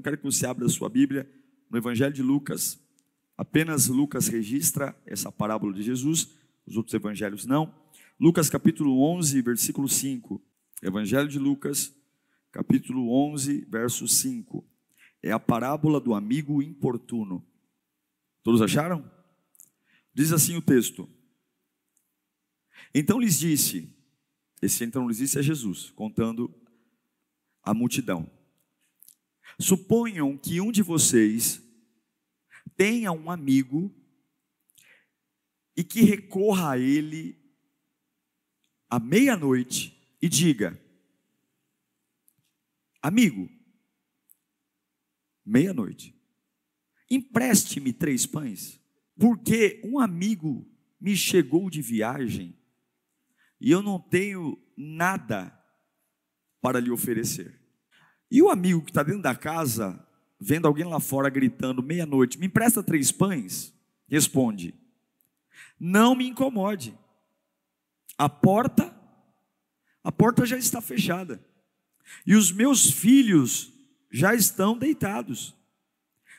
Então quero que você abra a sua Bíblia no Evangelho de Lucas. Apenas Lucas registra essa parábola de Jesus, os outros evangelhos não. Lucas capítulo 11, versículo 5. Evangelho de Lucas, capítulo 11, verso 5. É a parábola do amigo importuno. Todos acharam? Diz assim o texto: Então lhes disse, esse então lhes disse é Jesus, contando a multidão. Suponham que um de vocês tenha um amigo e que recorra a ele à meia-noite e diga: Amigo, meia-noite, empreste-me três pães, porque um amigo me chegou de viagem e eu não tenho nada para lhe oferecer. E o amigo que está dentro da casa, vendo alguém lá fora gritando meia-noite, me empresta três pães, responde: Não me incomode. A porta, a porta já está fechada. E os meus filhos já estão deitados.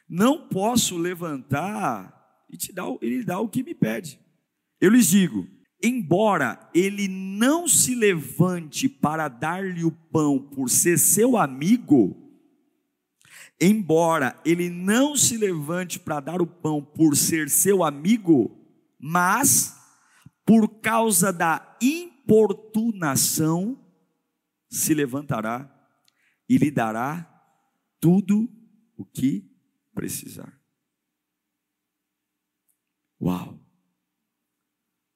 Não posso levantar e te dar, ele dá o que me pede. Eu lhes digo: embora ele não se levante para dar-lhe o pão por ser seu amigo, embora ele não se levante para dar o pão por ser seu amigo, mas por causa da importunação se levantará e lhe dará tudo o que precisar. Uau!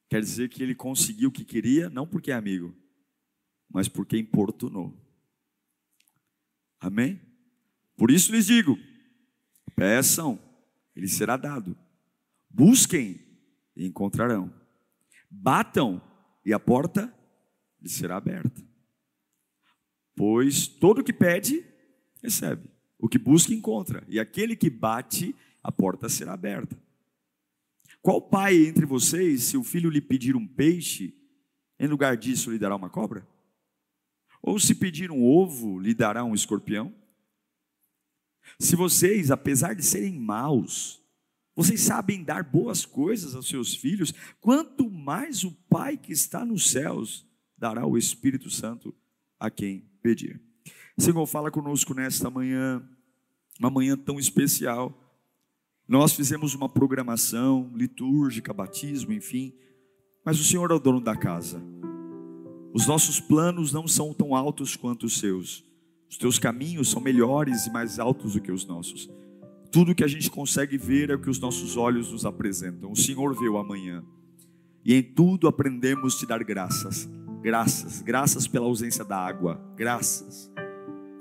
Quer dizer que ele conseguiu o que queria, não porque é amigo, mas porque importunou. Amém? Por isso lhes digo: peçam, ele será dado. Busquem e encontrarão. Batam e a porta lhe será aberta. Pois todo que pede, recebe. O que busca, encontra. E aquele que bate, a porta será aberta. Qual pai entre vocês, se o filho lhe pedir um peixe, em lugar disso lhe dará uma cobra? Ou se pedir um ovo, lhe dará um escorpião? Se vocês, apesar de serem maus, vocês sabem dar boas coisas aos seus filhos, quanto mais o Pai que está nos céus dará o Espírito Santo a quem pedir. Senhor, fala conosco nesta manhã, uma manhã tão especial. Nós fizemos uma programação litúrgica, batismo, enfim, mas o Senhor é o dono da casa. Os nossos planos não são tão altos quanto os seus. Os teus caminhos são melhores e mais altos do que os nossos. Tudo que a gente consegue ver é o que os nossos olhos nos apresentam. O Senhor vê o amanhã. E em tudo aprendemos te dar graças. Graças, graças pela ausência da água, graças.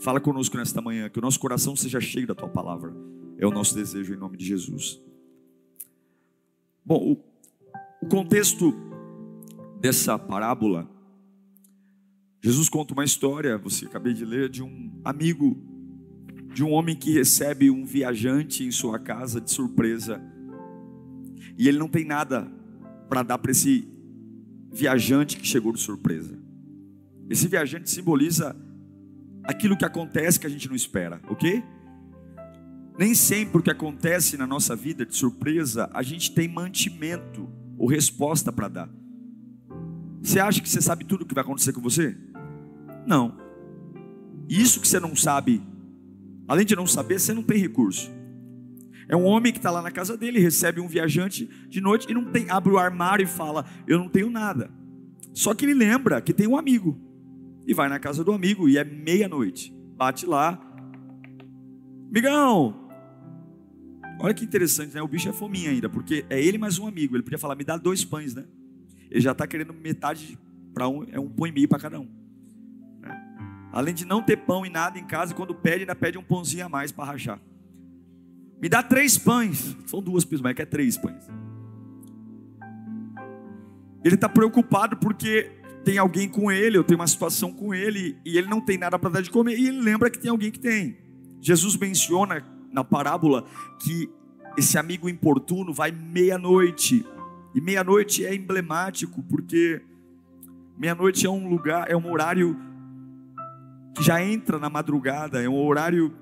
Fala conosco nesta manhã, que o nosso coração seja cheio da tua palavra. É o nosso desejo em nome de Jesus. Bom, o, contexto dessa parábola, Jesus conta uma história, você acabei de ler, de um amigo, de um homem que recebe um viajante em sua casa de surpresa, e ele não tem nada para dar para esse viajante que chegou de surpresa. Esse viajante simboliza aquilo que acontece que a gente não espera, ok? Nem sempre o que acontece na nossa vida de surpresa, a gente tem mantimento ou resposta para dar. Você acha que você sabe tudo o que vai acontecer com você? Não. Isso que você não sabe, além de não saber, você não tem recurso. É um homem que está lá na casa dele, recebe um viajante de noite e não tem, abre o armário e fala: Eu não tenho nada. Só que ele lembra que tem um amigo e vai na casa do amigo e é meia-noite. Bate lá, amigão. Olha que interessante, né? O bicho é fominha ainda, porque é ele mais um amigo. Ele podia falar: Me dá dois pães, né? Ele já está querendo metade para um, é um pão e meio para cada um. Né? Além de não ter pão e nada em casa, quando pede, ainda pede um pãozinho a mais para rachar. Me dá três pães. São duas pessoas, mas quer três pães. Ele está preocupado porque tem alguém com ele, ou tem uma situação com ele, e ele não tem nada para dar de comer, e ele lembra que tem alguém que tem. Jesus menciona na parábola que esse amigo importuno vai meia-noite, e meia-noite é emblemático, porque meia-noite é um lugar, é um horário que já entra na madrugada, é um horário,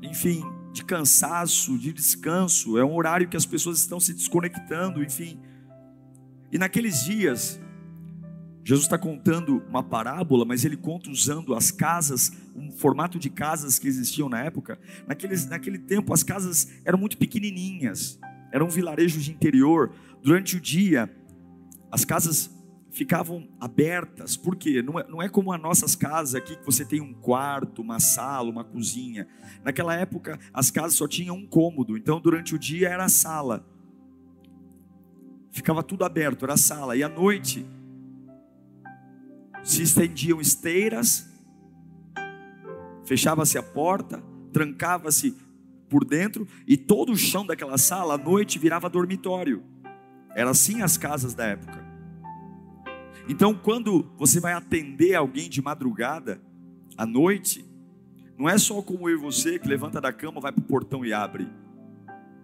enfim, de cansaço, de descanso, é um horário que as pessoas estão se desconectando, enfim. E naqueles dias, Jesus está contando uma parábola, mas ele conta usando as casas, um formato de casas que existiam na época. Naqueles, naquele tempo, as casas eram muito pequenininhas, eram vilarejos de interior. Durante o dia, as casas ficavam abertas, porque não é, não é como as nossas casas aqui, que você tem um quarto, uma sala, uma cozinha. Naquela época, as casas só tinham um cômodo, então durante o dia era a sala ficava tudo aberto, era a sala. E à noite se estendiam esteiras, fechava-se a porta, trancava-se por dentro e todo o chão daquela sala à noite virava dormitório. Era assim as casas da época. Então, quando você vai atender alguém de madrugada, à noite, não é só como eu e você que levanta da cama, vai para o portão e abre.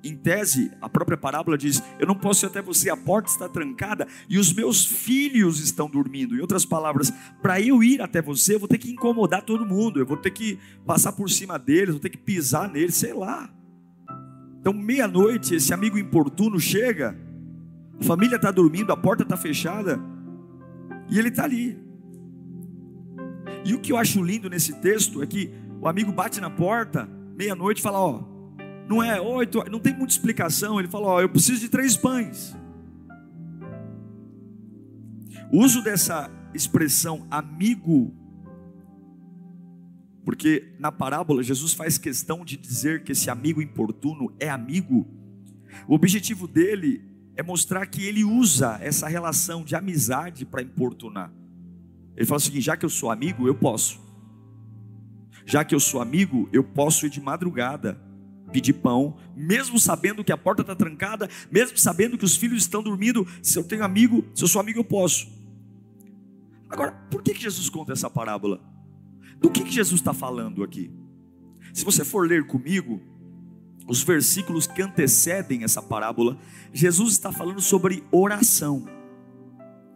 Em tese, a própria parábola diz: Eu não posso ir até você, a porta está trancada e os meus filhos estão dormindo. Em outras palavras, para eu ir até você, eu vou ter que incomodar todo mundo, eu vou ter que passar por cima deles, vou ter que pisar neles, sei lá. Então, meia-noite, esse amigo importuno chega, a família está dormindo, a porta está fechada e ele está ali. E o que eu acho lindo nesse texto é que o amigo bate na porta, meia-noite, e fala: Ó não é oito, não tem muita explicação. Ele fala: Ó, eu preciso de três pães. O uso dessa expressão amigo, porque na parábola Jesus faz questão de dizer que esse amigo importuno é amigo. O objetivo dele é mostrar que ele usa essa relação de amizade para importunar. Ele fala o seguinte: já que eu sou amigo, eu posso. Já que eu sou amigo, eu posso ir de madrugada pedir pão, mesmo sabendo que a porta está trancada, mesmo sabendo que os filhos estão dormindo. Se eu tenho amigo, se eu sou amigo, eu posso. Agora, por que, que Jesus conta essa parábola? Do que, que Jesus está falando aqui? Se você for ler comigo, os versículos que antecedem essa parábola, Jesus está falando sobre oração.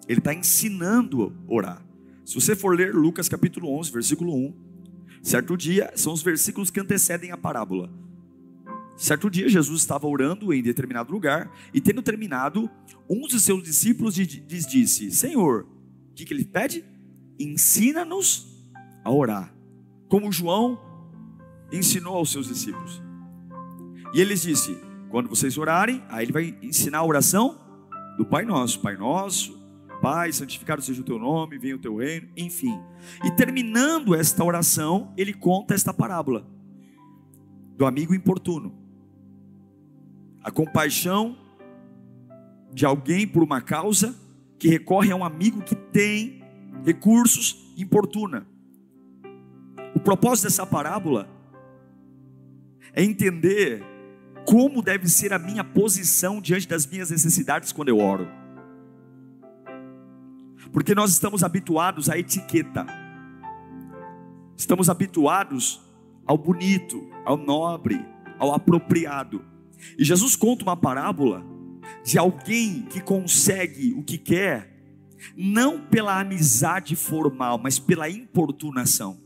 Ele está ensinando a orar. Se você for ler Lucas capítulo 11, versículo 1, certo dia, são os versículos que antecedem a parábola. Certo dia, Jesus estava orando em determinado lugar e, tendo terminado, um dos seus discípulos lhes disse: Senhor, o que, que ele pede? Ensina-nos a orar, como João ensinou aos seus discípulos. E ele disse: Quando vocês orarem, aí ele vai ensinar a oração do Pai Nosso: Pai Nosso, Pai, santificado seja o teu nome, venha o teu reino, enfim. E terminando esta oração, ele conta esta parábola do amigo importuno a compaixão de alguém por uma causa que recorre a um amigo que tem recursos importuna. O propósito dessa parábola é entender como deve ser a minha posição diante das minhas necessidades quando eu oro. Porque nós estamos habituados à etiqueta, estamos habituados ao bonito, ao nobre, ao apropriado. E Jesus conta uma parábola de alguém que consegue o que quer, não pela amizade formal, mas pela importunação.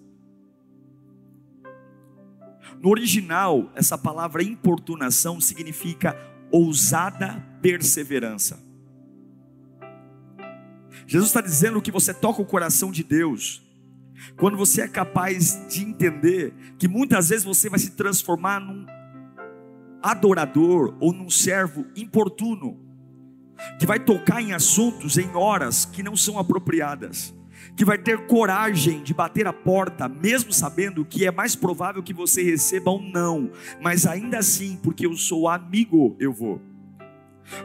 No original, essa palavra importunação significa ousada perseverança. Jesus está dizendo que você toca o coração de Deus, quando você é capaz de entender que muitas vezes você vai se transformar num adorador ou num servo importuno, que vai tocar em assuntos em horas que não são apropriadas, que vai ter coragem de bater a porta, mesmo sabendo que é mais provável que você receba um não, mas ainda assim, porque eu sou amigo, eu vou.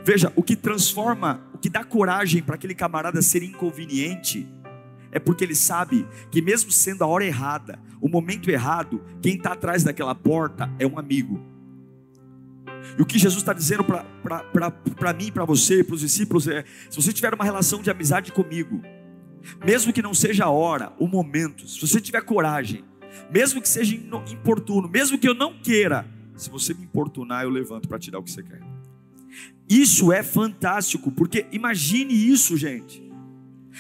Veja, o que transforma, o que dá coragem para aquele camarada ser inconveniente, é porque ele sabe que, mesmo sendo a hora errada, o momento errado, quem está atrás daquela porta é um amigo. E o que Jesus está dizendo para mim, para você, para os discípulos é: se você tiver uma relação de amizade comigo, mesmo que não seja a hora, o momento, se você tiver coragem, mesmo que seja importuno, mesmo que eu não queira, se você me importunar, eu levanto para te dar o que você quer. Isso é fantástico, porque imagine isso, gente.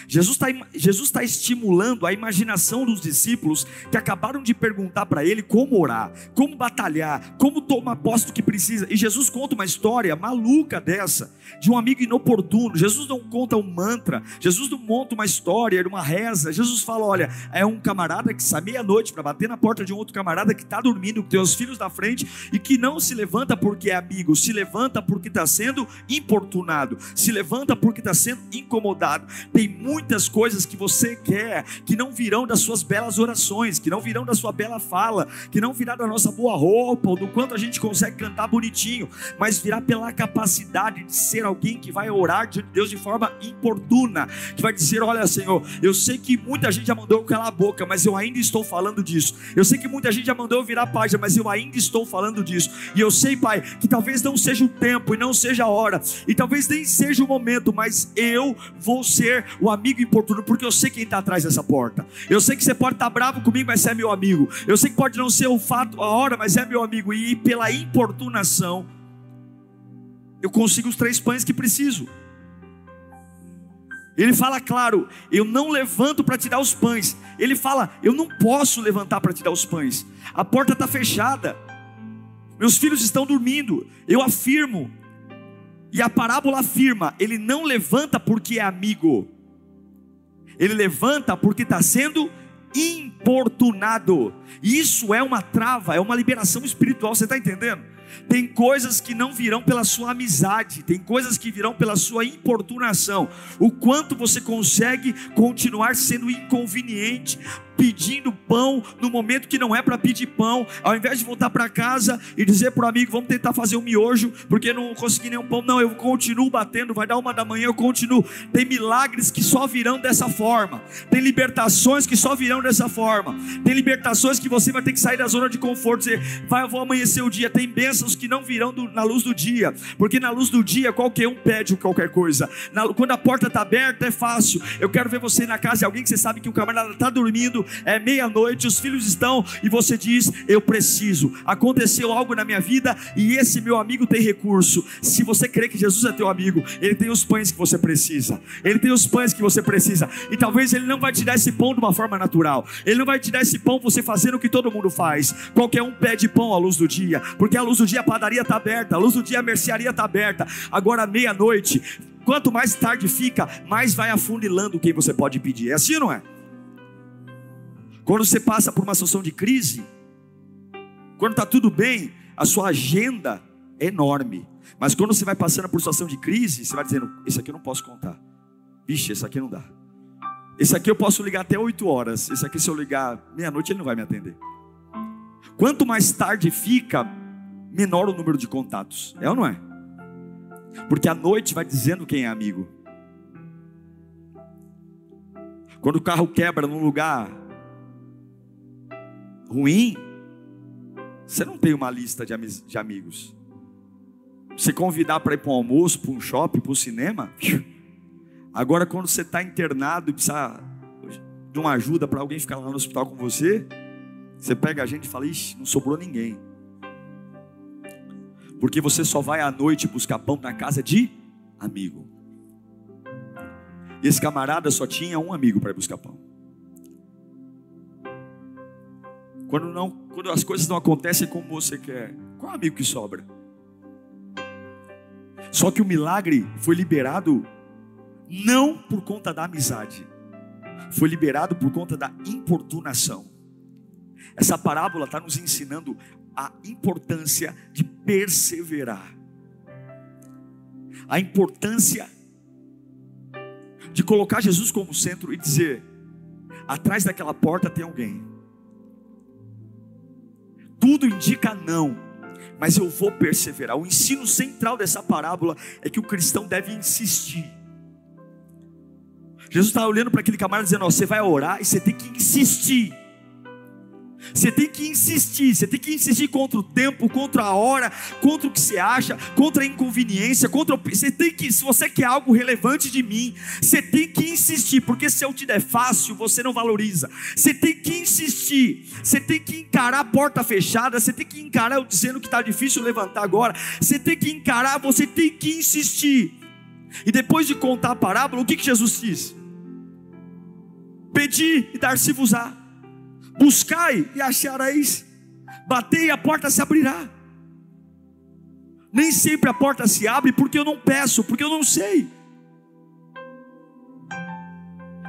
Jesus está Jesus tá estimulando a imaginação dos discípulos que acabaram de perguntar para ele como orar, como batalhar, como tomar posto do que precisa. E Jesus conta uma história maluca dessa, de um amigo inoportuno. Jesus não conta um mantra, Jesus não monta uma história, uma reza. Jesus fala: olha, é um camarada que sai meia-noite para bater na porta de um outro camarada que está dormindo, que tem os filhos na frente e que não se levanta porque é amigo, se levanta porque está sendo importunado, se levanta porque está sendo incomodado. Tem muitas coisas que você quer que não virão das suas belas orações, que não virão da sua bela fala, que não virá da nossa boa roupa ou do quanto a gente consegue cantar bonitinho, mas virá pela capacidade de ser alguém que vai orar de Deus de forma importuna, que vai dizer: Olha, Senhor, eu sei que muita gente já mandou eu calar a boca, mas eu ainda estou falando disso. Eu sei que muita gente já mandou eu virar página, mas eu ainda estou falando disso. E eu sei, Pai, que talvez não seja o tempo e não seja a hora, e talvez nem seja o momento, mas eu vou ser o amigo importuno, porque eu sei quem está atrás dessa porta. Eu sei que você pode estar tá bravo comigo, mas é meu amigo. Eu sei que pode não ser o fato, a hora, mas é meu amigo. E pela importunação, eu consigo os três pães que preciso. Ele fala claro, eu não levanto para te dar os pães. Ele fala, eu não posso levantar para te dar os pães. A porta está fechada. Meus filhos estão dormindo. Eu afirmo. E a parábola afirma: ele não levanta porque é amigo. Ele levanta porque está sendo importunado. Isso é uma trava, é uma liberação espiritual. Você está entendendo? Tem coisas que não virão pela sua amizade, tem coisas que virão pela sua importunação. O quanto você consegue continuar sendo inconveniente, pedindo pão no momento que não é para pedir pão, ao invés de voltar para casa e dizer para o amigo, vamos tentar fazer um miojo, porque não consegui nenhum pão, não, eu continuo batendo, vai dar uma da manhã, eu continuo. Tem milagres que só virão dessa forma, tem libertações que só virão dessa forma, tem libertações que você vai ter que sair da zona de conforto, dizer, vai, eu vou amanhecer o dia, tem bênçãos que não virão do, na luz do dia, porque na luz do dia qualquer um pede qualquer coisa, na, quando a porta está aberta é fácil. Eu quero ver você na casa de alguém que você sabe que o camarada está dormindo, é meia-noite, os filhos estão, e você diz: Eu preciso. Aconteceu algo na minha vida e esse meu amigo tem recurso. Se você crê que Jesus é teu amigo, ele tem os pães que você precisa, ele tem os pães que você precisa, e talvez ele não vai te dar esse pão de uma forma natural, ele não vai te dar esse pão você fazendo o que todo mundo faz. Qualquer um pede pão à luz do dia, porque a luz do dia a padaria está aberta, a luz do dia a mercearia está aberta. Agora, meia-noite, quanto mais tarde fica, mais vai afunilando quem você pode pedir. É assim não é? Quando você passa por uma situação de crise, quando está tudo bem, a sua agenda é enorme. Mas quando você vai passando por situação de crise, você vai dizendo: Esse aqui eu não posso contar. Vixe, esse aqui não dá. Esse aqui eu posso ligar até 8 horas. Esse aqui, se eu ligar meia-noite, ele não vai me atender. Quanto mais tarde fica, menor o número de contatos. É ou não é? Porque a noite vai dizendo quem é amigo. Quando o carro quebra num lugar ruim, você não tem uma lista de, de amigos. Se convidar para ir para um almoço, para um shopping, para um cinema. Agora, quando você está internado e precisa de uma ajuda para alguém ficar lá no hospital com você, você pega a gente e fala: Ixi, não sobrou ninguém. Porque você só vai à noite buscar pão na casa de amigo. E esse camarada só tinha um amigo para ir buscar pão. Quando, não, quando as coisas não acontecem como você quer, qual amigo que sobra? Só que o milagre foi liberado não por conta da amizade, foi liberado por conta da importunação. Essa parábola está nos ensinando a importância de perseverar, a importância de colocar Jesus como centro e dizer: atrás daquela porta tem alguém tudo indica não, mas eu vou perseverar. O ensino central dessa parábola é que o cristão deve insistir. Jesus está olhando para aquele camarada dizendo: ó, Você vai orar e você tem que insistir. Você tem que insistir, você tem que insistir contra o tempo, contra a hora, contra o que você acha, contra a inconveniência, contra o... você tem que, se você quer algo relevante de mim, você tem que insistir, porque se eu te der fácil, você não valoriza. Você tem que insistir, você tem que encarar a porta fechada, você tem que encarar eu dizendo que está difícil levantar agora, você tem que encarar, você tem que insistir. E depois de contar a parábola, o que, que Jesus diz? Pedi e dar-se-vos-á buscai e achareis, batei e a porta se abrirá. Nem sempre a porta se abre porque eu não peço, porque eu não sei.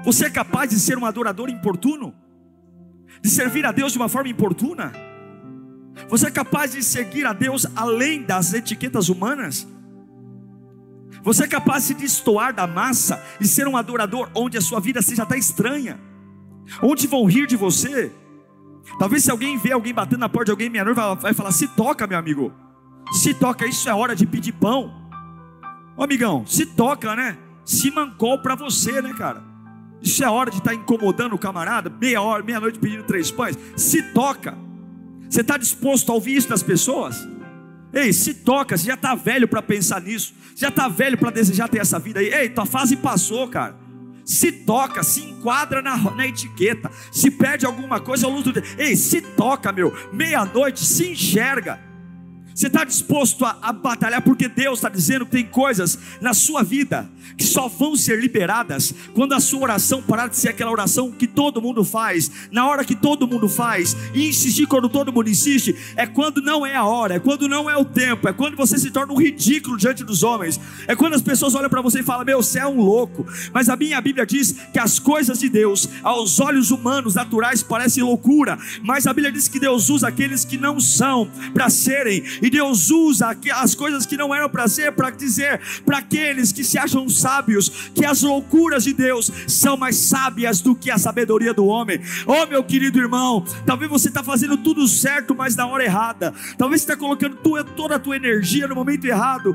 Você é capaz de ser um adorador importuno? De servir a Deus de uma forma importuna? Você é capaz de seguir a Deus além das etiquetas humanas? Você é capaz de destoar da massa e ser um adorador onde a sua vida seja até estranha? Onde vão rir de você? Talvez se alguém vê alguém batendo na porta de alguém, minha noiva vai falar: se toca, meu amigo. Se toca, isso é hora de pedir pão. Ô amigão, se toca, né? Se mancou para você, né, cara? Isso é hora de estar tá incomodando o camarada, meia hora, meia-noite pedindo três pães. Se toca. Você está disposto a ouvir isso das pessoas? Ei, se toca, você já está velho para pensar nisso, já está velho para desejar ter essa vida aí. Ei, tua fase passou, cara se toca, se enquadra na, na etiqueta, se perde alguma coisa, eu luto. Ei, se toca, meu, meia-noite, se enxerga. Você está disposto a, a, batalhar porque Deus está dizendo que tem coisas na sua vida que só vão ser liberadas quando a sua oração parar de ser aquela oração que todo mundo faz, na hora que todo mundo faz, e insistir quando todo mundo insiste, é quando não é a hora, é quando não é o tempo, é quando você se torna um ridículo diante dos homens, é quando as pessoas olham para você e falam: Meu, você é um louco. Mas a minha Bíblia diz que as coisas de Deus, aos olhos humanos naturais, parecem loucura, mas a Bíblia diz que Deus usa aqueles que não são para serem e Deus usa as coisas que não eram para ser, para dizer para aqueles que se acham sábios, que as loucuras de Deus são mais sábias do que a sabedoria do homem. Oh, meu querido irmão, talvez você está fazendo tudo certo, mas na hora errada. Talvez você está colocando toda a tua energia no momento errado.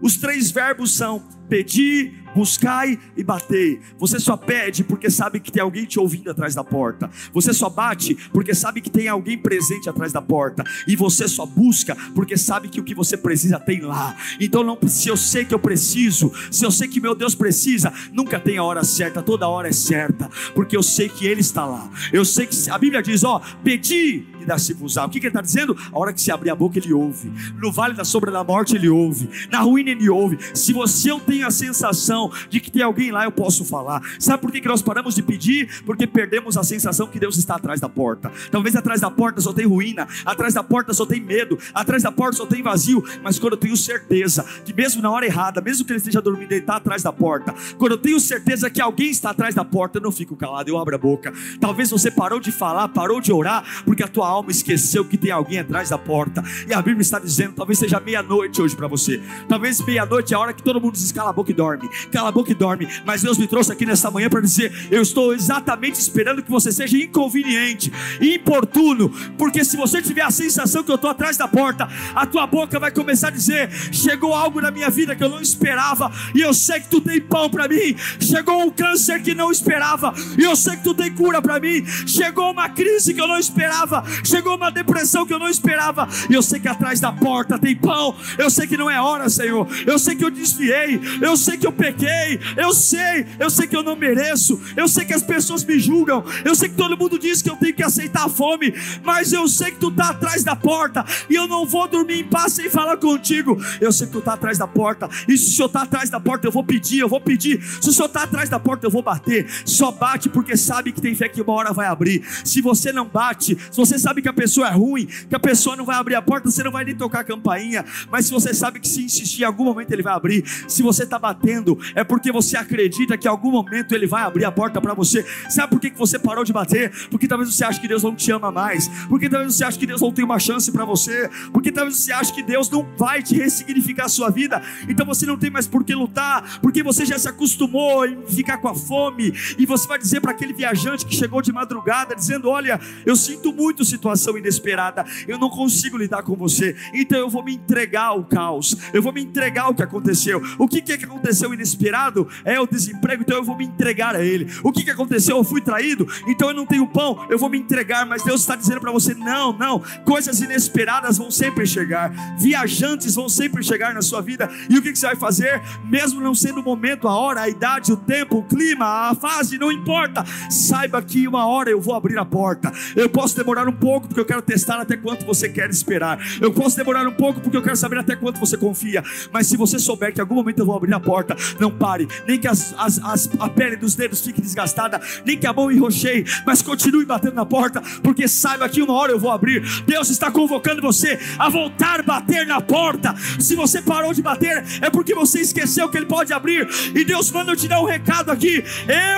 Os três verbos são pedir, buscai e batei. Você só pede porque sabe que tem alguém te ouvindo atrás da porta. Você só bate porque sabe que tem alguém presente atrás da porta. E você só busca porque sabe que o que você precisa tem lá. Então não, se eu sei que eu preciso, se eu sei que meu Deus precisa, nunca tem a hora certa, toda hora é certa, porque eu sei que Ele está lá. Eu sei que a Bíblia diz: ó, pedi e dá-se-vos-á. O que, que ele está dizendo? A hora que se abrir a boca, ele ouve. No vale da sombra da morte, ele ouve. Na ruína, ele ouve. Se você eu tenho a sensação de que tem alguém lá, eu posso falar. Sabe por que, nós paramos de pedir? Porque perdemos a sensação que Deus está atrás da porta. Talvez atrás da porta só tem ruína, atrás da porta só tem medo, atrás da porta só tem vazio. Mas quando eu tenho certeza que, mesmo na hora errada, mesmo que ele esteja dormindo, ele está atrás da porta. Quando eu tenho certeza que alguém está atrás da porta, eu não fico calado, eu abro a boca. Talvez você parou de falar, parou de orar, porque a tua alma esqueceu que tem alguém atrás da porta. E a Bíblia está dizendo, talvez seja meia-noite hoje para você. Talvez meia-noite é a hora que todo mundo diz cala a boca e dorme cala a boca e dorme. Mas Deus me trouxe aqui nessa manhã para dizer: eu estou exatamente esperando que você seja inconveniente, importuno, porque se você tiver a sensação que eu estou atrás da porta, a tua boca vai começar a dizer: chegou algo na minha vida que eu não esperava, e eu sei que tu tem pão para mim. Chegou um câncer que não esperava, e eu sei que tu tem cura para mim. Chegou uma crise que eu não esperava, chegou uma depressão que eu não esperava, e eu sei que atrás da porta tem pão. Eu sei que não é hora, Senhor. Eu sei que eu desviei, eu sei que eu pequei pequei, eu sei, eu sei que eu não mereço, eu sei que as pessoas me julgam, eu sei que todo mundo diz que eu tenho que aceitar a fome, mas eu sei que tu está atrás da porta e eu não vou dormir em paz sem falar contigo. Eu sei que tu está atrás da porta, e se o Senhor está atrás da porta, eu vou pedir, eu vou pedir. Se o Senhor está atrás da porta, eu vou bater. Só bate porque sabe que tem fé que uma hora vai abrir. Se você não bate, se você sabe que a pessoa é ruim, que a pessoa não vai abrir a porta, você não vai nem tocar a campainha. Mas se você sabe que se insistir em algum momento ele vai abrir, se você está batendo, é porque você acredita que em algum momento Ele vai abrir a porta para você. Sabe por que você parou de bater? Porque talvez você ache que Deus não te ama mais. Porque talvez você ache que Deus não tem uma chance para você. Porque talvez você ache que Deus não vai te ressignificar a sua vida. Então você não tem mais por que lutar. Porque você já se acostumou em ficar com a fome. E você vai dizer para aquele viajante que chegou de madrugada, dizendo: Olha, eu sinto muito situação inesperada. Eu não consigo lidar com você. Então eu vou me entregar ao caos. Eu vou me entregar ao que aconteceu. O que, que é aconteceu inesperado? Inesperado é o desemprego, então eu vou me entregar a Ele. O que, que aconteceu? Eu fui traído, então eu não tenho pão, eu vou me entregar. Mas Deus está dizendo para você: não, não, coisas inesperadas vão sempre chegar, viajantes vão sempre chegar na sua vida. E o que, que você vai fazer? Mesmo não sendo o momento, a hora, a idade, o tempo, o clima, a fase, não importa. Saiba que uma hora eu vou abrir a porta. Eu posso demorar um pouco, porque eu quero testar até quanto você quer esperar. Eu posso demorar um pouco, porque eu quero saber até quanto você confia. Mas se você souber que em algum momento eu vou abrir a porta, não pare, nem que as, as, as, a pele dos dedos fique desgastada, nem que a mão enrocheie, mas continue batendo na porta, porque saiba que uma hora eu vou abrir. Deus está convocando você a voltar a bater na porta. Se você parou de bater, é porque você esqueceu que Ele pode abrir. E Deus manda eu te dar um recado aqui: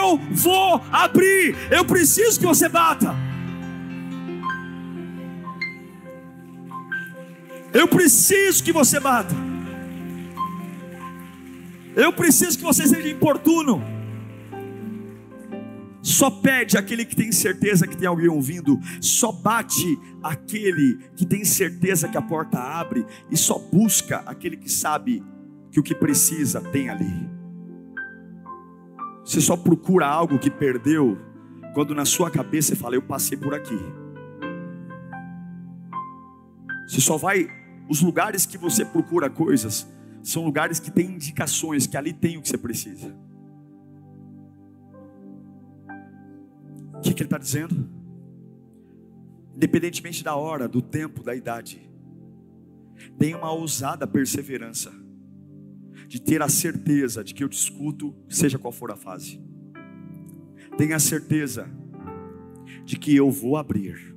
eu vou abrir. Eu preciso que você bata. Eu preciso que você bata. Eu preciso que você seja importuno. Só pede aquele que tem certeza que tem alguém ouvindo. Só bate aquele que tem certeza que a porta abre. E só busca aquele que sabe que o que precisa tem ali. Você só procura algo que perdeu quando na sua cabeça você fala: Eu passei por aqui. Você só vai. Os lugares que você procura coisas são lugares que têm indicações que ali tem o que você precisa. O que, que ele está dizendo? Independentemente da hora, do tempo, da idade, tenha uma ousada perseverança de ter a certeza de que eu te escuto, seja qual for a fase. Tenha a certeza de que eu vou abrir,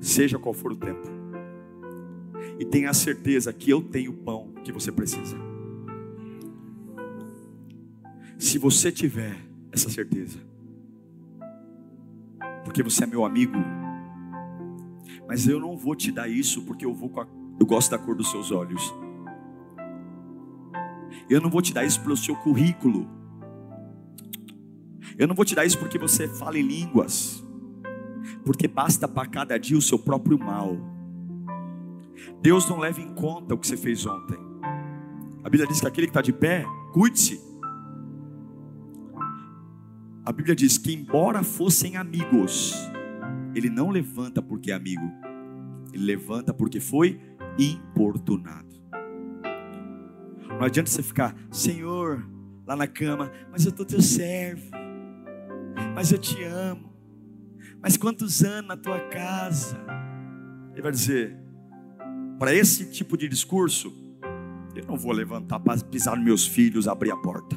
seja qual for o tempo. E tenha a certeza que eu tenho pão que você precisa. Se você tiver essa certeza, porque você é meu amigo, mas eu não vou te dar isso porque eu vou a, eu gosto da cor dos seus olhos. Eu não vou te dar isso pelo seu currículo. Eu não vou te dar isso porque você fala em línguas. Porque basta para cada dia o seu próprio mal. Deus não leva em conta o que você fez ontem. A Bíblia diz que aquele que está de pé, cuide-se. A Bíblia diz que, embora fossem amigos, ele não levanta porque é amigo, ele levanta porque foi importunado. Não adianta você ficar, Senhor, lá na cama, mas eu estou teu servo, mas eu te amo, mas quantos anos na tua casa? Ele vai dizer, para esse tipo de discurso, eu não vou levantar para pisar nos meus filhos, abrir a porta.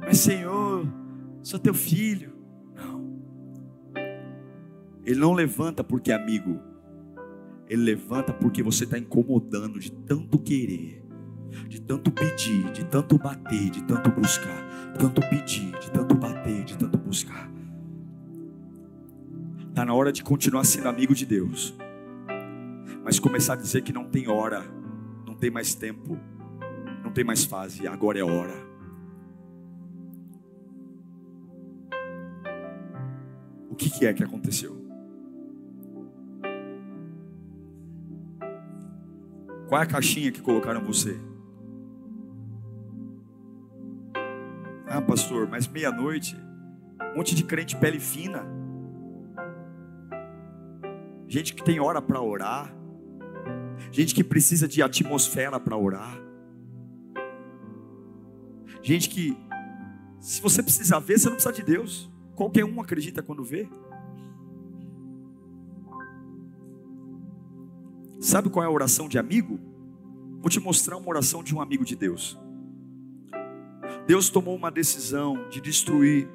Mas Senhor, sou teu filho. Não. Ele não levanta porque é amigo. Ele levanta porque você está incomodando de tanto querer, de tanto pedir, de tanto bater, de tanto buscar, de tanto pedir, de tanto bater, de tanto buscar. Está na hora de continuar sendo amigo de Deus, mas começar a dizer que não tem hora, não tem mais tempo, não tem mais fase, agora é hora. O que, que é que aconteceu? Qual é a caixinha que colocaram você? Ah, pastor, mas meia-noite, um monte de crente pele fina, gente que tem hora para orar, gente que precisa de atmosfera para orar, gente que, se você precisar ver, você não precisa de Deus, qualquer um acredita quando vê. Sabe qual é a oração de amigo? Vou te mostrar uma oração de um amigo de Deus. Deus tomou uma decisão de destruir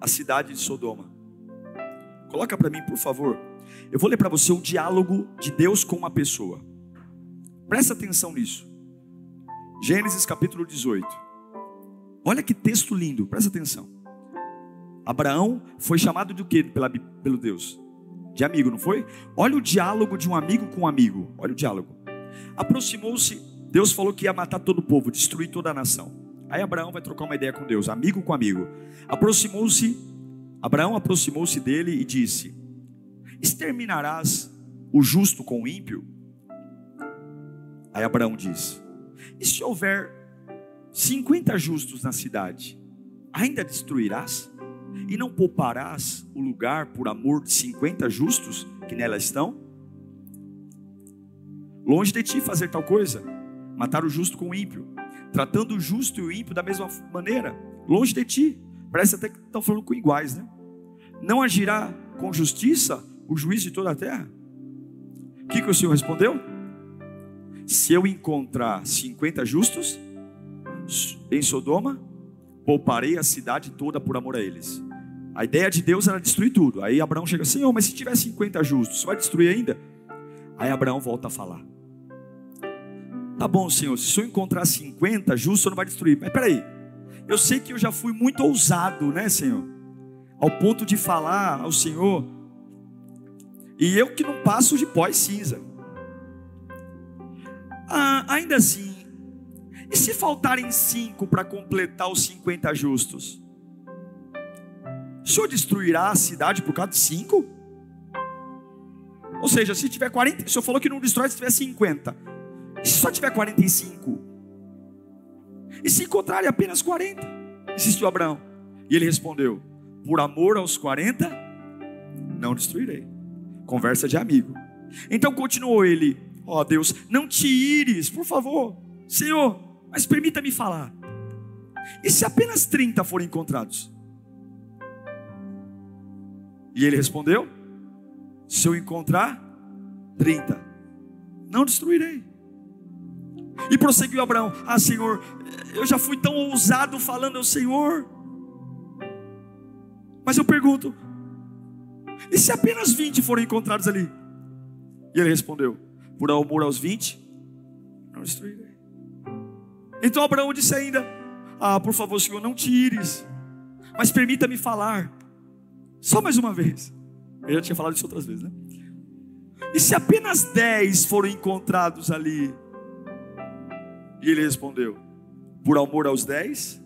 a cidade de Sodoma. Coloca para mim, por favor. Eu vou ler para você o diálogo de Deus com uma pessoa. Presta atenção nisso. Gênesis capítulo 18. Olha que texto lindo, presta atenção. Abraão foi chamado de quê pela, pelo Deus? de amigo, não foi? Olha o diálogo de um amigo com um amigo. Olha o diálogo. Aproximou-se, Deus falou que ia matar todo o povo, destruir toda a nação. Aí Abraão vai trocar uma ideia com Deus, amigo com amigo. Aproximou-se, Abraão aproximou-se dele e disse: Exterminarás o justo com o ímpio? Aí Abraão diz: E se houver 50 justos na cidade, ainda destruirás? E não pouparás o lugar por amor de 50 justos que nela estão? Longe de ti fazer tal coisa, matar o justo com o ímpio, tratando o justo e o ímpio da mesma maneira, longe de ti. Parece até que estão falando com iguais, né? Não agirá com justiça o juiz de toda a terra? O que, que o Senhor respondeu? Se eu encontrar 50 justos em Sodoma, pouparei a cidade toda por amor a eles. A ideia de Deus era destruir tudo. Aí Abraão chega assim: oh, mas se tiver 50 justos, vai destruir ainda? Aí Abraão volta a falar: Tá bom, Senhor, se eu encontrar 50 justos, você não vai destruir. Mas peraí, eu sei que eu já fui muito ousado, né, Senhor? Ao ponto de falar ao Senhor, e eu que não passo de pó e cinza. Ah, ainda assim, e se faltarem cinco para completar os 50 justos? O senhor destruirá a cidade por causa de cinco? Ou seja, se tiver 40, o senhor falou que não destrói se tiver 50. E se só tiver 45? E se encontrarem apenas 40? Insistiu Abraão. E ele respondeu: Por amor aos 40, não destruirei. Conversa de amigo. Então continuou ele: Ó oh, Deus, não te ires, por favor, Senhor, mas permita-me falar. E se apenas 30 forem encontrados? E ele respondeu: Se eu encontrar 30, não destruirei. E prosseguiu Abraão: Ah, Senhor, eu já fui tão ousado falando ao Senhor. Mas eu pergunto: e se apenas 20 forem encontrados ali? E ele respondeu: Por amor aos 20, não destruirei. Então Abraão disse ainda: Ah, por favor, Senhor, não tires, mas permita-me falar, só mais uma vez. Eu já tinha falado isso outras vezes, né? E se apenas 10 foram encontrados ali? E ele respondeu: Por amor aos 10?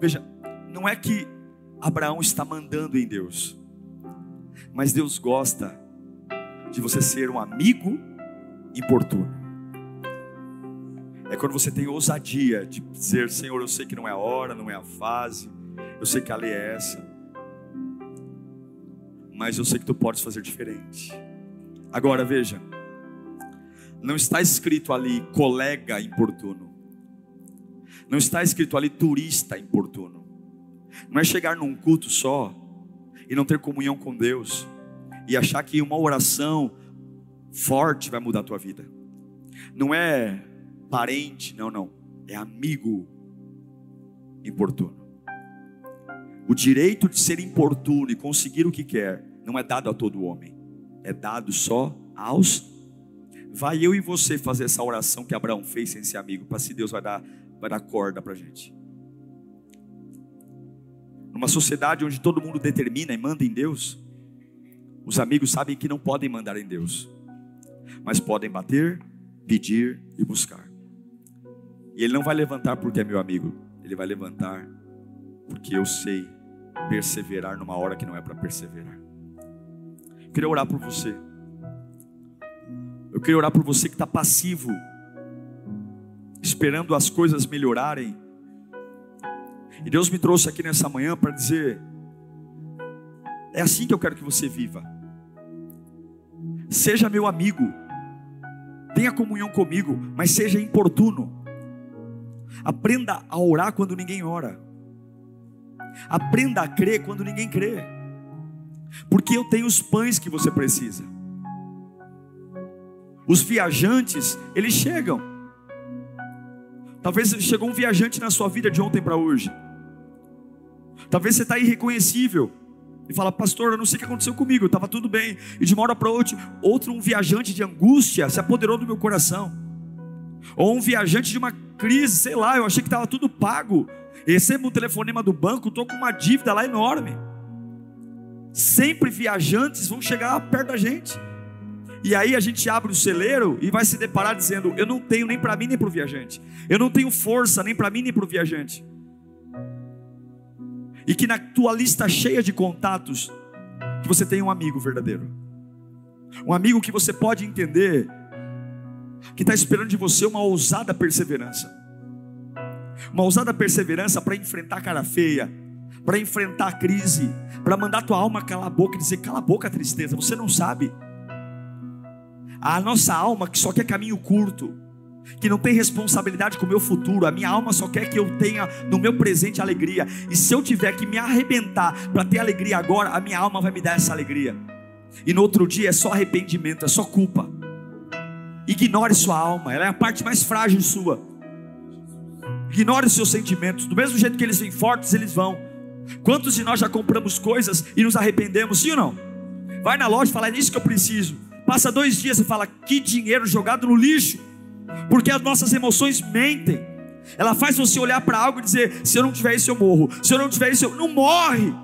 Veja, não é que Abraão está mandando em Deus. Mas Deus gosta de você ser um amigo importuno. É quando você tem ousadia de dizer: Senhor, eu sei que não é a hora, não é a fase, eu sei que a lei é essa, mas eu sei que tu podes fazer diferente. Agora veja, não está escrito ali colega importuno, não está escrito ali turista importuno. Não é chegar num culto só e não ter comunhão com Deus e achar que uma oração forte vai mudar a tua vida. Não é parente, não, não. É amigo importuno. O direito de ser importuno e conseguir o que quer não é dado a todo homem, é dado só aos. Vai eu e você fazer essa oração que Abraão fez sem ser amigo, para se Deus vai dar, vai dar corda para gente numa sociedade onde todo mundo determina e manda em Deus, os amigos sabem que não podem mandar em Deus, mas podem bater, pedir e buscar. E ele não vai levantar porque é meu amigo, ele vai levantar porque eu sei perseverar numa hora que não é para perseverar. Eu queria orar por você. Eu queria orar por você que está passivo, esperando as coisas melhorarem e Deus me trouxe aqui nessa manhã para dizer: é assim que eu quero que você viva. Seja meu amigo, tenha comunhão comigo, mas seja importuno. Aprenda a orar quando ninguém ora. Aprenda a crer quando ninguém crê. Porque eu tenho os pães que você precisa. Os viajantes, eles chegam. Talvez chegou um viajante na sua vida de ontem para hoje. Talvez você está irreconhecível. E fala, pastor, eu não sei o que aconteceu comigo, estava tudo bem. E de uma hora para outra, outro um viajante de angústia se apoderou do meu coração. Ou um viajante de uma crise, sei lá, eu achei que estava tudo pago. Recebo um telefonema do banco, estou com uma dívida lá enorme. Sempre viajantes vão chegar perto da gente. E aí a gente abre o celeiro e vai se deparar dizendo: Eu não tenho nem para mim nem para o viajante. Eu não tenho força nem para mim nem para o viajante e que na tua lista cheia de contatos, que você tenha um amigo verdadeiro. Um amigo que você pode entender que está esperando de você uma ousada perseverança. Uma ousada perseverança para enfrentar a cara feia, para enfrentar a crise, para mandar tua alma calar a boca e dizer: cala a boca, tristeza, você não sabe. A nossa alma que só quer caminho curto, que não tem responsabilidade com o meu futuro, a minha alma só quer que eu tenha no meu presente alegria, e se eu tiver que me arrebentar para ter alegria agora, a minha alma vai me dar essa alegria, e no outro dia é só arrependimento, é só culpa. Ignore sua alma, ela é a parte mais frágil sua. Ignore os seus sentimentos, do mesmo jeito que eles vêm fortes, eles vão. Quantos de nós já compramos coisas e nos arrependemos, sim ou não? Vai na loja e fala, é isso que eu preciso. Passa dois dias e fala, que dinheiro jogado no lixo porque as nossas emoções mentem. Ela faz você olhar para algo e dizer: se eu não tiver isso, eu morro. Se eu não tiver isso, eu não morre.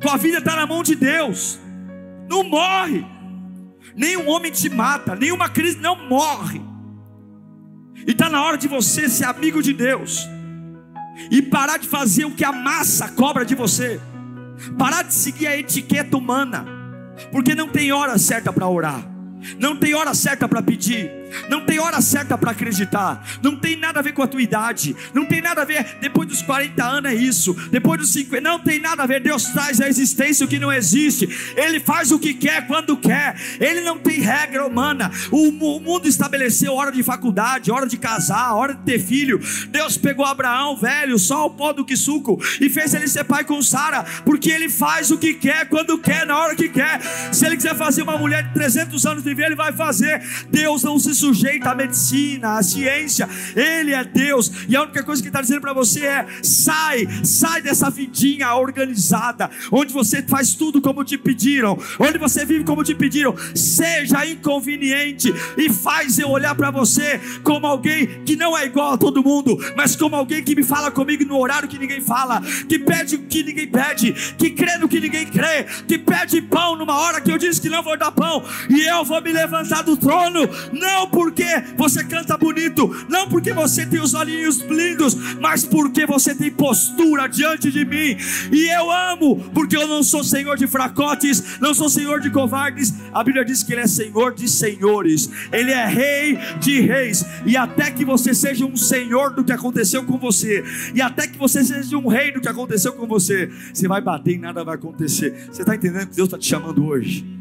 Tua vida está na mão de Deus. Não morre. Nenhum homem te mata, nenhuma crise não morre. E está na hora de você ser amigo de Deus e parar de fazer o que a massa cobra de você, parar de seguir a etiqueta humana, porque não tem hora certa para orar, não tem hora certa para pedir, não tem hora certa para acreditar. Não tem nada a ver com a tua idade. Não tem nada a ver. Depois dos 40 anos é isso. Depois dos 50. Não tem nada a ver. Deus traz a existência o que não existe. Ele faz o que quer quando quer. Ele não tem regra humana. O, mundo estabeleceu hora de faculdade, hora de casar, hora de ter filho. Deus pegou Abraão, velho, só o pó do que suco, e fez ele ser pai com Sara. Porque ele faz o que quer quando quer, na hora que quer. Se ele quiser fazer uma mulher de 300 anos viver, ele vai fazer. Deus não se sujeita à medicina, à ciência, Ele é Deus, e a única coisa que está dizendo para você é: sai, sai dessa vidinha organizada, onde você faz tudo como te pediram, onde você vive como te pediram, seja inconveniente e faz eu olhar para você como alguém que não é igual a todo mundo, mas como alguém que me fala comigo no horário que ninguém fala, que pede o que ninguém pede, que crê no que ninguém crê, que pede pão numa hora que eu disse que não vou dar pão, e eu vou me levantar do trono, não porque você canta bonito, não porque você tem os olhinhos lindos, mas porque você tem postura diante de mim. E eu amo, porque eu não sou senhor de fracotes, não sou senhor de covardes. A Bíblia diz que Ele é senhor de senhores, Ele é rei de reis. E até que você seja um senhor do que aconteceu com você, e até que você seja um rei do que aconteceu com você, você vai bater e nada vai acontecer. Você está entendendo que Deus está te chamando hoje?